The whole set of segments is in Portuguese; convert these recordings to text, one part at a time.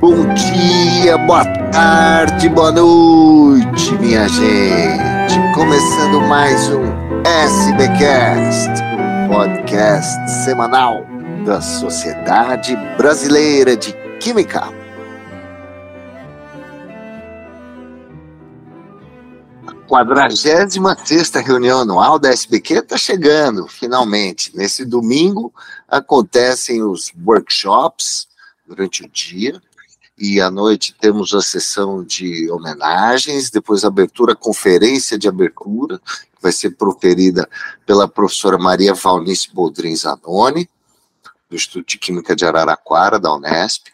Bom dia, boa tarde, boa noite, minha gente. Começando mais um SBcast, um podcast semanal da Sociedade Brasileira de Química. A 46 reunião anual da SBQ está chegando, finalmente. Nesse domingo acontecem os workshops durante o dia e à noite temos a sessão de homenagens, depois a abertura, a conferência de abertura, que vai ser proferida pela professora Maria Valnice Boldrin Zanoni, do Instituto de Química de Araraquara, da Unesp,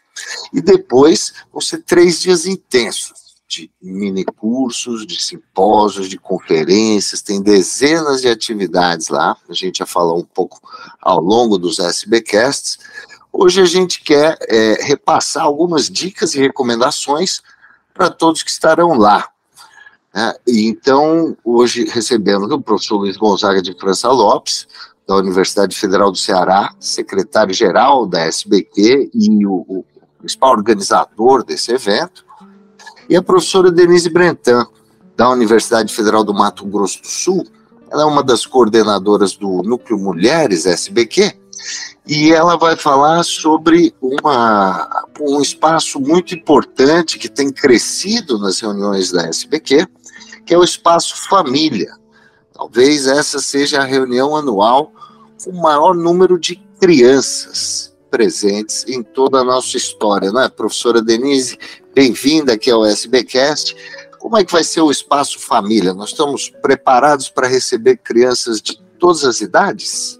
e depois vão ser três dias intensos, de mini cursos, de simpósios, de conferências, tem dezenas de atividades lá, a gente já falou um pouco ao longo dos SBcasts, Hoje a gente quer é, repassar algumas dicas e recomendações para todos que estarão lá. Né? então, hoje recebemos o professor Luiz Gonzaga de França Lopes, da Universidade Federal do Ceará, secretário-geral da SBQ e o, o principal organizador desse evento, e a professora Denise Brentan, da Universidade Federal do Mato Grosso do Sul. Ela é uma das coordenadoras do Núcleo Mulheres SBQ e ela vai falar sobre uma, um espaço muito importante que tem crescido nas reuniões da SBQ, que é o espaço família. Talvez essa seja a reunião anual com o maior número de crianças presentes em toda a nossa história, não é, professora Denise? Bem-vinda aqui ao SBcast. Como é que vai ser o espaço família? Nós estamos preparados para receber crianças de todas as idades?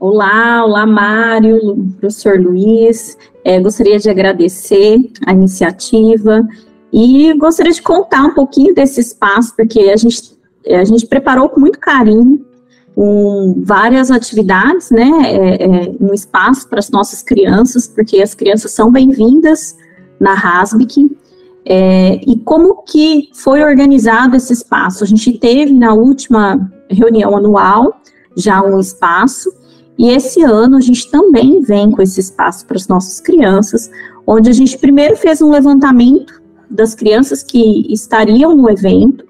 Olá, olá Mário, professor Luiz. É, gostaria de agradecer a iniciativa e gostaria de contar um pouquinho desse espaço, porque a gente, a gente preparou com muito carinho com várias atividades, né, é, é, um espaço para as nossas crianças, porque as crianças são bem-vindas na Rasbic. É, e como que foi organizado esse espaço? A gente teve na última reunião anual já um espaço, e esse ano a gente também vem com esse espaço para as nossas crianças, onde a gente primeiro fez um levantamento das crianças que estariam no evento.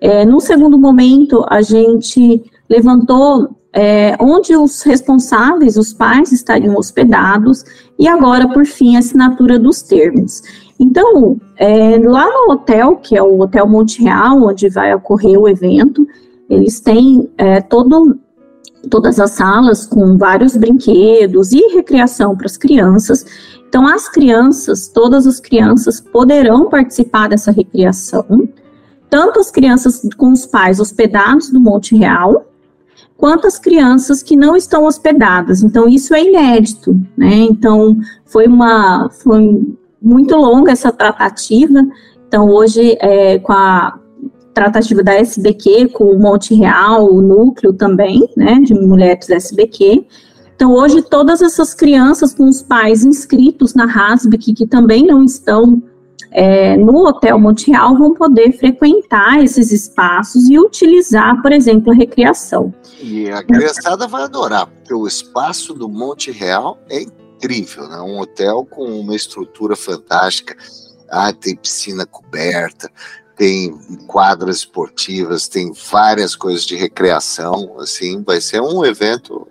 É, no segundo momento, a gente levantou é, onde os responsáveis, os pais, estariam hospedados, e agora, por fim, a assinatura dos termos. Então, é, lá no hotel, que é o Hotel Monte Real, onde vai ocorrer o evento, eles têm é, todo todas as salas com vários brinquedos e recreação para as crianças. Então, as crianças, todas as crianças poderão participar dessa recreação, tanto as crianças com os pais hospedados no Monte Real, quanto as crianças que não estão hospedadas. Então, isso é inédito, né? Então, foi uma, foi muito longa essa tratativa. Então, hoje, é, com a tratativa da SBQ com o Monte Real, o núcleo também, né, de mulheres SBQ. Então, hoje, todas essas crianças com os pais inscritos na RASBIC, que também não estão é, no Hotel Monte Real, vão poder frequentar esses espaços e utilizar, por exemplo, a recreação. E a criançada vai adorar, porque o espaço do Monte Real é incrível, né? Um hotel com uma estrutura fantástica. Ah, tem piscina coberta, tem quadras esportivas, tem várias coisas de recreação, assim, vai ser um evento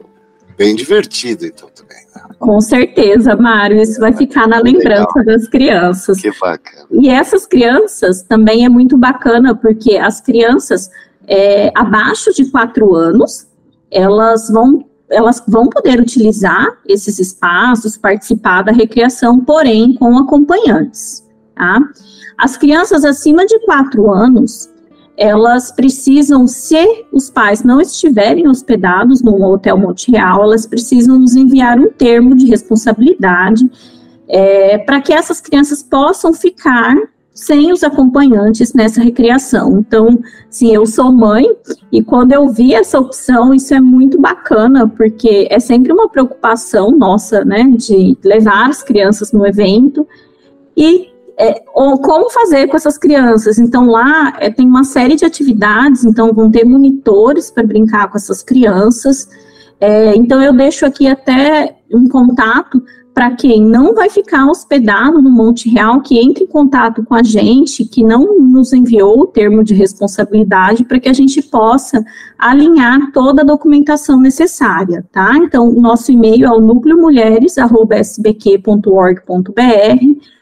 bem divertido, então, também. Né? Com certeza, Mário, isso vai ficar na lembrança Legal. das crianças. Que bacana. E essas crianças também é muito bacana, porque as crianças é, abaixo de quatro anos, elas vão elas vão poder utilizar esses espaços, participar da recreação, porém com acompanhantes, tá? As crianças acima de 4 anos, elas precisam, se os pais não estiverem hospedados no Hotel Monte Real, elas precisam nos enviar um termo de responsabilidade é, para que essas crianças possam ficar sem os acompanhantes nessa recreação. Então, sim, eu sou mãe e quando eu vi essa opção, isso é muito bacana, porque é sempre uma preocupação nossa, né, de levar as crianças no evento e é, como fazer com essas crianças. Então, lá é, tem uma série de atividades, então vão ter monitores para brincar com essas crianças. É, então, eu deixo aqui até um contato para quem não vai ficar hospedado no Monte Real, que entre em contato com a gente, que não nos enviou o termo de responsabilidade, para que a gente possa alinhar toda a documentação necessária, tá? Então, nosso e-mail é o núcleomulheres.sbq.org.br.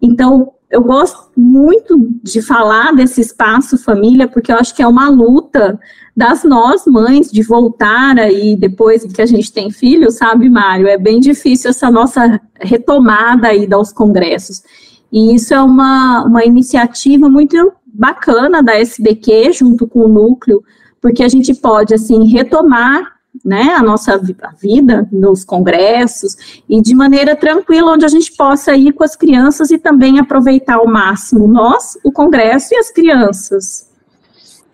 Então, eu gosto muito de falar desse espaço família, porque eu acho que é uma luta das nós, mães, de voltar aí depois que a gente tem filho, sabe, Mário? É bem difícil essa nossa retomada aí aos congressos. E isso é uma, uma iniciativa muito bacana da SBQ, junto com o núcleo, porque a gente pode, assim, retomar né, a nossa vida nos congressos e de maneira tranquila, onde a gente possa ir com as crianças e também aproveitar ao máximo nós, o congresso e as crianças.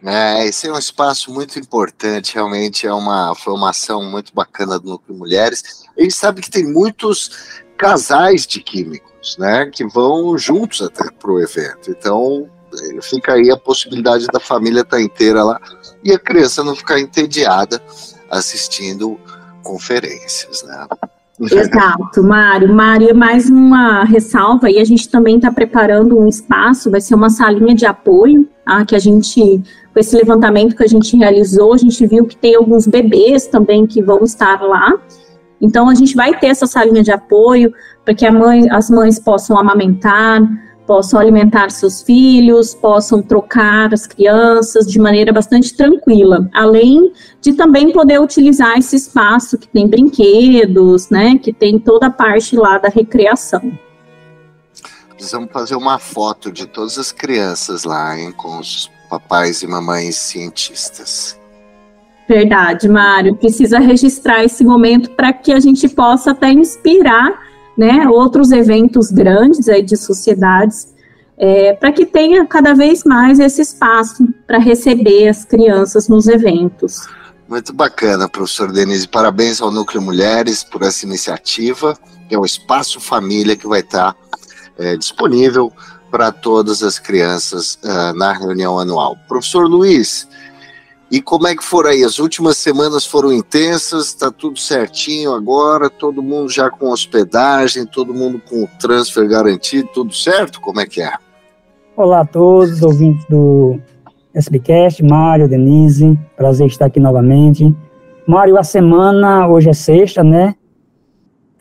É, esse é um espaço muito importante, realmente é uma formação muito bacana do Núcleo Mulheres. A gente sabe que tem muitos casais de químicos, né, que vão juntos até para o evento. Então, fica aí a possibilidade da família estar tá inteira lá e a criança não ficar entediada assistindo conferências, né? Exato, Mário. Mário, mais uma ressalva, e a gente também está preparando um espaço, vai ser uma salinha de apoio, tá? que a gente, com esse levantamento que a gente realizou, a gente viu que tem alguns bebês também que vão estar lá, então a gente vai ter essa salinha de apoio para que mãe, as mães possam amamentar, possam alimentar seus filhos, possam trocar as crianças de maneira bastante tranquila, além de também poder utilizar esse espaço que tem brinquedos, né, que tem toda a parte lá da recreação. Precisamos fazer uma foto de todas as crianças lá, hein, com os papais e mamães cientistas. Verdade, Mário. Precisa registrar esse momento para que a gente possa até inspirar né, outros eventos grandes aí de sociedades, é, para que tenha cada vez mais esse espaço para receber as crianças nos eventos. Muito bacana, professor Denise. Parabéns ao Núcleo Mulheres por essa iniciativa, que é o Espaço Família que vai estar é, disponível para todas as crianças uh, na reunião anual. Professor Luiz, e como é que foram aí? As últimas semanas foram intensas, está tudo certinho agora, todo mundo já com hospedagem, todo mundo com o transfer garantido, tudo certo? Como é que é? Olá a todos, ouvintes do SBcast, Mário, Denise, prazer estar aqui novamente. Mário, a semana, hoje é sexta, né?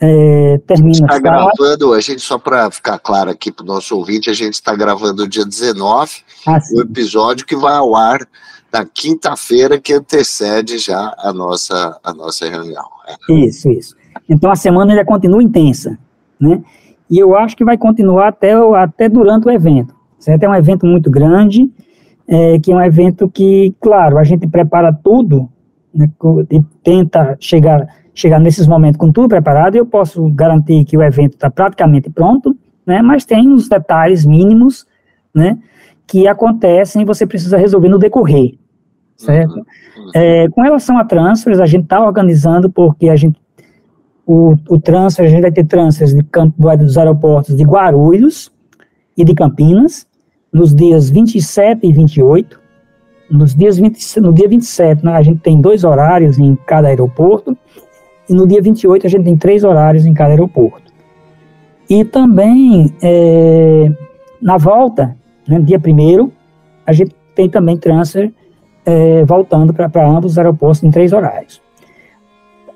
É, termina. Está gravando, a gente, só para ficar claro aqui para o nosso ouvinte, a gente está gravando dia 19, ah, o episódio que vai ao ar na quinta-feira que antecede já a nossa, a nossa reunião. É. Isso, isso. Então a semana ainda continua intensa, né? E eu acho que vai continuar até, até durante o evento. Certo? É um evento muito grande, é, que é um evento que, claro, a gente prepara tudo né, e tenta chegar, chegar nesses momentos com tudo preparado. Eu posso garantir que o evento está praticamente pronto, né? Mas tem os detalhes mínimos, né? Que acontecem e você precisa resolver no decorrer certo? Uhum. É, com relação a transfers, a gente está organizando porque a gente, o, o transfer, a gente vai ter transfers de campo, dos aeroportos de Guarulhos e de Campinas, nos dias 27 e 28, nos dias 20, no dia 27, né, a gente tem dois horários em cada aeroporto, e no dia 28 a gente tem três horários em cada aeroporto. E também, é, na volta, né, dia 1 a gente tem também transfer é, voltando para ambos os aeroportos em três horários.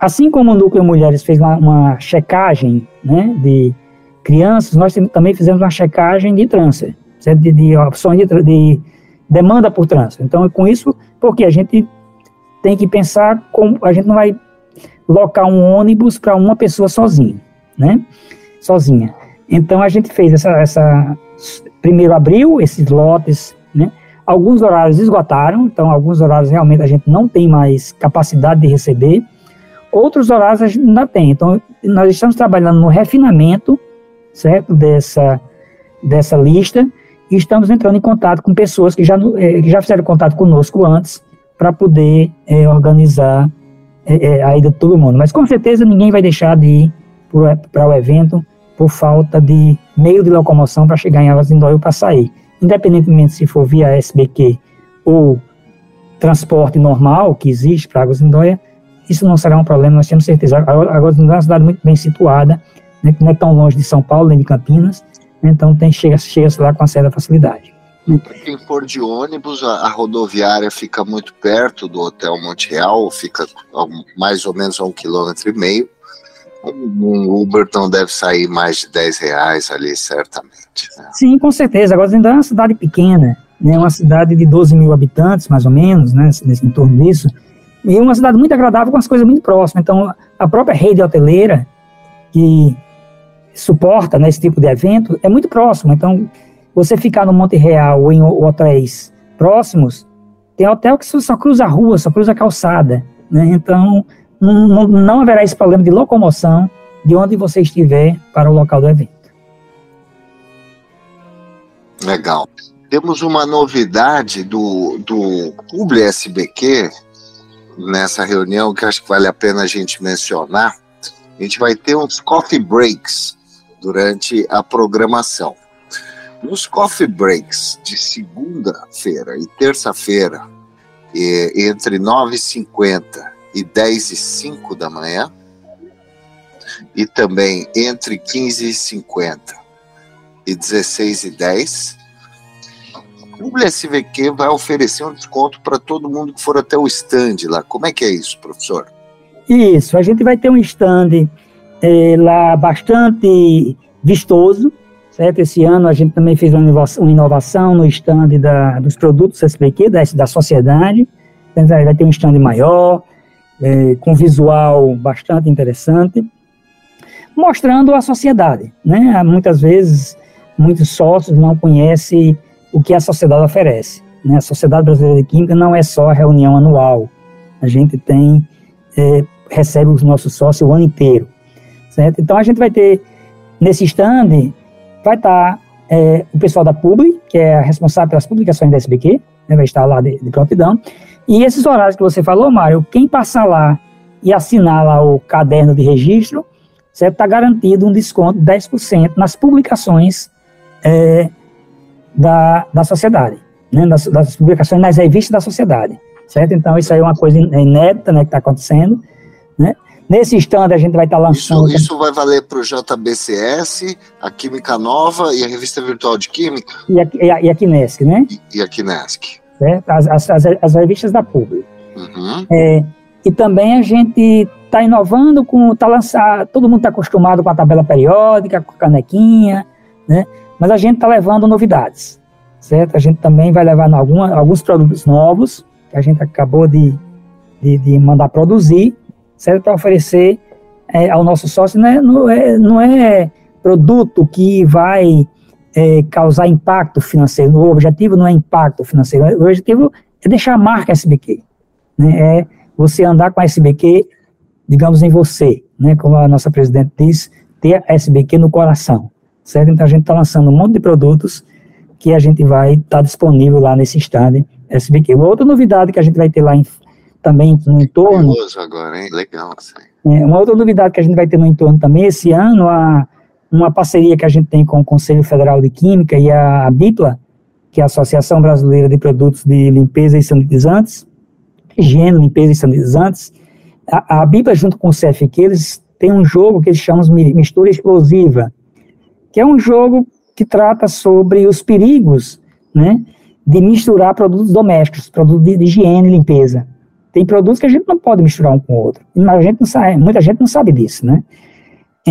Assim como o Núcleo Mulheres fez uma, uma checagem né, de crianças, nós também fizemos uma checagem de transfer, de, de, opções de, de, demanda por transfer. Então, com isso, porque a gente tem que pensar como a gente não vai locar um ônibus para uma pessoa sozinha, né? Sozinha. Então, a gente fez essa, essa primeiro abriu esses lotes? Alguns horários esgotaram, então alguns horários realmente a gente não tem mais capacidade de receber. Outros horários a gente ainda tem. Então nós estamos trabalhando no refinamento, certo, dessa dessa lista e estamos entrando em contato com pessoas que já, eh, que já fizeram contato conosco antes para poder é, organizar é, a ida de todo mundo. Mas com certeza ninguém vai deixar de ir para o evento por falta de meio de locomoção para chegar em Águas Indóio para sair independentemente se for via SBQ ou transporte normal que existe para Águas Lindóia, isso não será um problema, nós temos certeza. Águas Lindóia é uma cidade muito bem situada, né, que não é tão longe de São Paulo nem de Campinas, então tem, chega, chega lá com certa facilidade. Quem for de ônibus, a, a, rodoviária fica muito perto do Hotel Monte Real, fica mais ou menos a um quilômetro e meio. Um, Uber não deve sair mais de 10 reais ali, certamente. Né? Sim, com certeza. Agora, ainda é uma cidade pequena, né, uma cidade de 12 mil habitantes, mais ou menos, né, nesse, em torno disso, e uma cidade muito agradável com as coisas muito próximas. Então, a própria rede hoteleira, que suporta né, esse tipo de evento, é muito próximo. Então, você ficar no Monte Real ou em hotéis próximos, tem hotel que só cruza a rua, só cruza a calçada. Né? Então, não, haverá esse problema de locomoção de onde você estiver para o local do evento. Legal. Temos uma novidade do, do SBQ nessa reunião que acho que vale a pena a gente mencionar. A gente vai ter uns coffee breaks durante a programação. Nos coffee breaks de segunda-feira e terça-feira, entre 9h50 e 10 e 5 da manhã, e também entre 15 e 50 e 16 e 10, o SVQ vai oferecer um desconto para todo mundo que for até o stand lá. Como é que é isso, professor? Isso, a gente vai ter um stand é, lá bastante vistoso, certo? Esse ano a gente também fez uma inovação, no stand da, dos produtos SBQ, da, da sociedade, então, vai ter um stand maior, é, com visual bastante interessante, mostrando a sociedade. Né? Muitas vezes, muitos sócios não conhecem o que a sociedade oferece. Né? A Sociedade Brasileira de Química não é só a reunião anual. A gente tem, é, recebe os nossos sócios o ano inteiro. Certo? Então, a gente vai ter, nesse stand, vai estar é, o pessoal da Publi, que é responsável pelas publicações da SBQ, né? vai estar lá de, de prontidão, e esses horários que você falou, Mário, quem passar lá e assinar lá o caderno de registro, certo? Está garantido um desconto de 10% nas publicações é, da, da sociedade, né? Das, das, publicações nas revistas da sociedade, certo? Então, isso aí é uma coisa inédita, né, que está acontecendo, né? Nesse stand a gente vai estar tá lançando. Isso, isso vai valer para o JBCS, a Química Nova e a Revista Virtual de Química? E a, e a, e a Kinesc, né? E, e a Kinesc né? as, as, as, revistas da Publi. Uhum. É, e também a gente está inovando com, tá lançando, todo mundo está acostumado com a tabela periódica, com a canequinha, né? Mas a gente está levando novidades, certo? A gente também vai levar alguma, alguns produtos novos que a gente acabou de, de, de mandar produzir, certo? Para oferecer é, ao nosso sócio, né? não, é, não é produto que vai é, causar impacto financeiro. O objetivo não é impacto financeiro, o objetivo é deixar a marca SBQ. Né? É você andar com a SBQ, digamos, em você, né? como a nossa presidente diz, ter a SBQ no coração. Certo? Então a gente está lançando um monte de produtos que a gente vai estar tá disponível lá nesse stand SBQ. Uma outra novidade que a gente vai ter lá em, também no entorno. agora, hein? Legal. É, uma outra novidade que a gente vai ter no entorno também esse ano, a uma parceria que a gente tem com o Conselho Federal de Química e a BIPLA, que é a Associação Brasileira de Produtos de Limpeza e Sanitizantes, higiene, limpeza e sanitizantes, a, a BIPLA junto com o CFQ, eles têm um jogo que eles chamam de mistura explosiva, que é um jogo que trata sobre os perigos, né, de misturar produtos domésticos, produtos de, de higiene e limpeza. Tem produtos que a gente não pode misturar um com o outro. A gente não sabe, muita gente não sabe disso, né?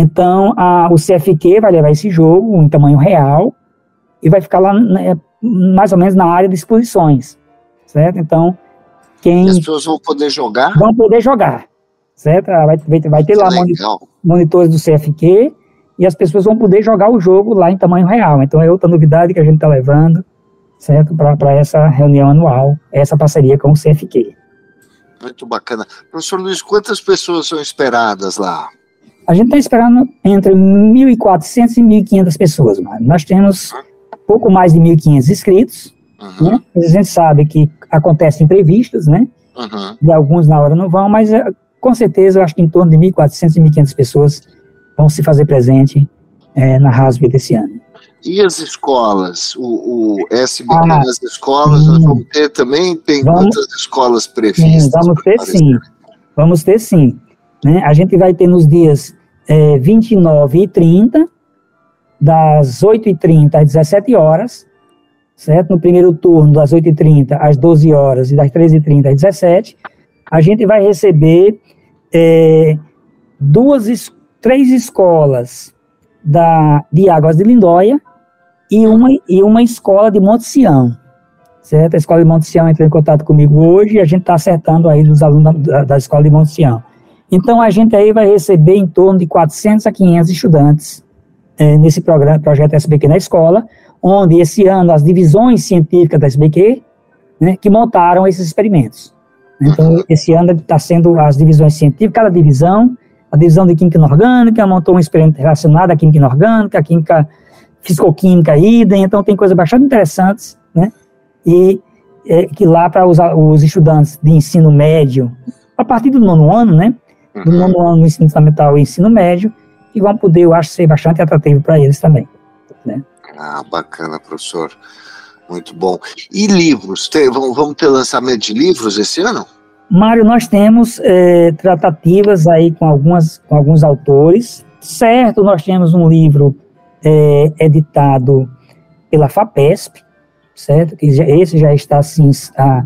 Então, a, o CFQ vai levar esse jogo em tamanho real e vai ficar lá né, mais ou menos na área de exposições, certo? Então, quem... E as pessoas vão poder jogar? Vão poder jogar, certo? Ah, vai, vai, vai ter que lá legal. monitores do CFQ e as pessoas vão poder jogar o jogo lá em tamanho real. Então, é outra novidade que a gente está levando, certo? Para essa reunião anual, essa parceria com o CFQ. Muito bacana. Professor Luiz, quantas pessoas são esperadas lá? A gente está esperando entre 1.400 e 1.500 pessoas. Mano. Nós temos pouco mais de 1.500 inscritos. Uhum. Né? A gente sabe que acontecem imprevistos, né? Uhum. E alguns na hora não vão, mas eh, com certeza eu acho que em torno de 1.400 e 1.500 pessoas vão se fazer presente é, na RASB desse ano. E as escolas? O, o SBQ ah, nas escolas, sim. nós vamos ter também? Tem vamos, quantas escolas previstas? Sim, vamos ter sim. Vamos ter sim. Né? A gente vai ter nos dias é, 29 e 30, das 8h30 às 17 horas, certo? No primeiro turno, das 8h30 às 12 horas e das 13h30 às 17 a gente vai receber é, duas, três escolas da, de Águas de Lindóia e uma, e uma escola de Monte Sião, certo? A escola de Monte Sião entrou em contato comigo hoje e a gente está acertando aí os alunos da, da, escola de Monte Sião. Então, a gente aí vai receber em torno de 400 a 500 estudantes é, nesse programa, projeto SBQ na escola, onde esse ano as divisões científicas da SBQ, né, que montaram esses experimentos. Então, esse ano está sendo as divisões científicas, cada divisão, a divisão de Química Inorgânica montou um experimento relacionado à Química Inorgânica, a Química Fisicoquímica idem, então tem coisas bastante interessantes, né? E é, que lá para os, os estudantes de ensino médio, a partir do nono ano, né? Do uhum. nono ano no ensino fundamental e ensino médio, que vão poder, eu acho, ser bastante atrativo para eles também. Né? Ah, bacana, professor. Muito bom. E livros? Tem, vamos ter lançamento de livros esse ano? Mário, nós temos é, tratativas aí com, algumas, com alguns autores. Certo, nós temos um livro é, editado pela FAPESP, certo? Que já, esse já está assim, a,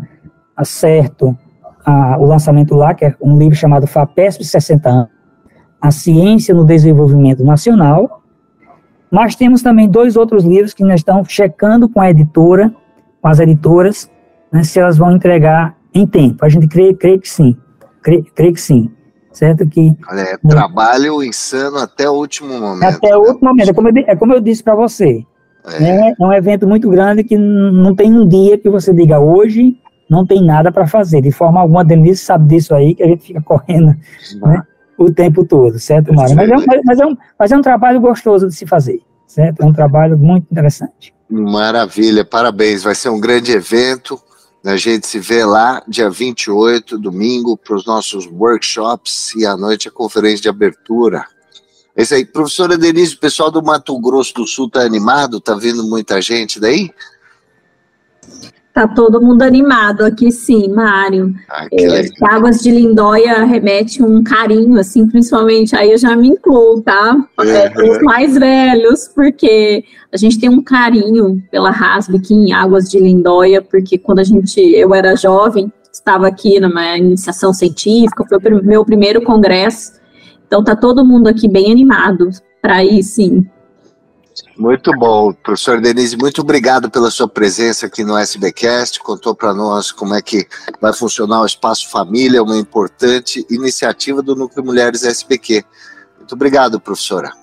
a certo a, o lançamento lá, que é um livro chamado FAPESP 60 anos, a ciência no desenvolvimento nacional. Nós temos também dois outros livros que nós estamos checando com a editora, com as editoras, né, se elas vão entregar em tempo. A gente crê, crê que sim, crê, crê que sim. Certo que... Olha, é trabalho insano até o último momento. Até né? o último momento, é como eu, é como eu disse para você. É. Né, é um evento muito grande que não tem um dia que você diga hoje não tem nada para fazer. De forma alguma, a Denise sabe disso aí, que a gente fica correndo né, o tempo todo, certo, Mário? Mas é, um, mas, é um, mas é um trabalho gostoso de se fazer, certo? É um trabalho muito interessante. Maravilha, parabéns. Vai ser um grande evento. A gente se vê lá dia 28, domingo, para os nossos workshops e à noite a conferência de abertura. É isso aí. Professora Denise, o pessoal do Mato Grosso do Sul está animado? Está vindo muita gente daí? Tá todo mundo animado aqui, sim, Mário. Ah, é, Águas de Lindóia remete um carinho, assim, principalmente, aí eu já me incluo, tá? É, os mais velhos, porque a gente tem um carinho pela Rasb aqui em Águas de Lindóia, porque quando a gente, eu era jovem, estava aqui numa iniciação científica, foi o meu primeiro congresso, então tá todo mundo aqui bem animado para ir, sim. Muito bom, professor Denise, muito obrigado pela sua presença aqui no SBcast, contou para nós como é que vai funcionar o Espaço Família, uma importante iniciativa do Núcleo Mulheres SBQ. Muito obrigado, professora.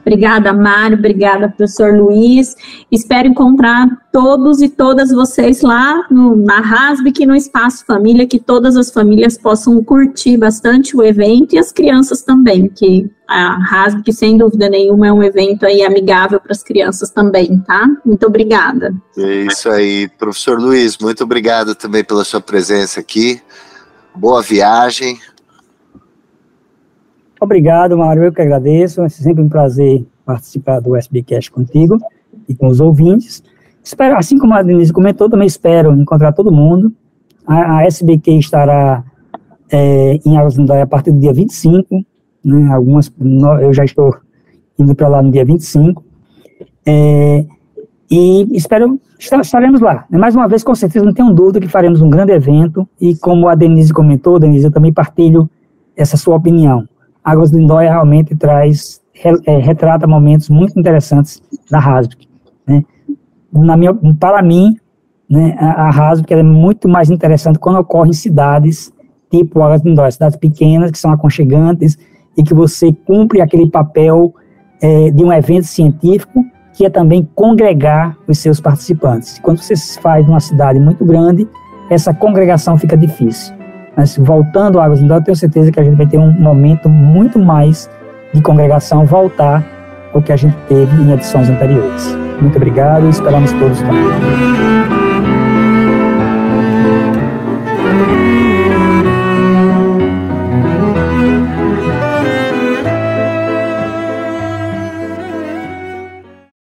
Obrigada, Mário. Obrigada, professor Luiz. Espero encontrar todos e todas vocês lá no, na Rasbic, no Espaço Família, que todas as famílias possam curtir bastante o evento e as crianças também, que a Rasbic, sem dúvida nenhuma, é um evento aí amigável para as crianças também, tá? Muito obrigada. É isso aí. Professor Luiz, muito obrigado também pela sua presença aqui. Boa viagem, Obrigado, Mário, eu que agradeço. É sempre um prazer participar do SBcast contigo e com os ouvintes. Espero, assim como a Denise comentou, também espero encontrar todo mundo. A, a SBQ estará é, em Arlesindóia a partir do dia 25, né, algumas, eu já estou indo para lá no dia 25, é, e espero, estaremos lá. Mais uma vez, com certeza, não tenho dúvida que faremos um grande evento, e como a Denise comentou, Denise, eu também partilho essa sua opinião. Águas do Lindóia realmente traz, é, retrata momentos muito interessantes da Hasbik. Né? Na minha, para mim, né, a, a é muito mais interessante quando ocorre em cidades tipo Águas do Lindóia, cidades pequenas que são aconchegantes e que você cumpre aquele papel é, de um evento científico que é também congregar os seus participantes. Quando você faz uma cidade muito grande, essa congregação fica difícil. Mas voltando à Águas eu tenho certeza que a gente vai ter um momento muito mais de congregação voltar ao que a gente teve em edições anteriores. Muito obrigado e esperamos todos também.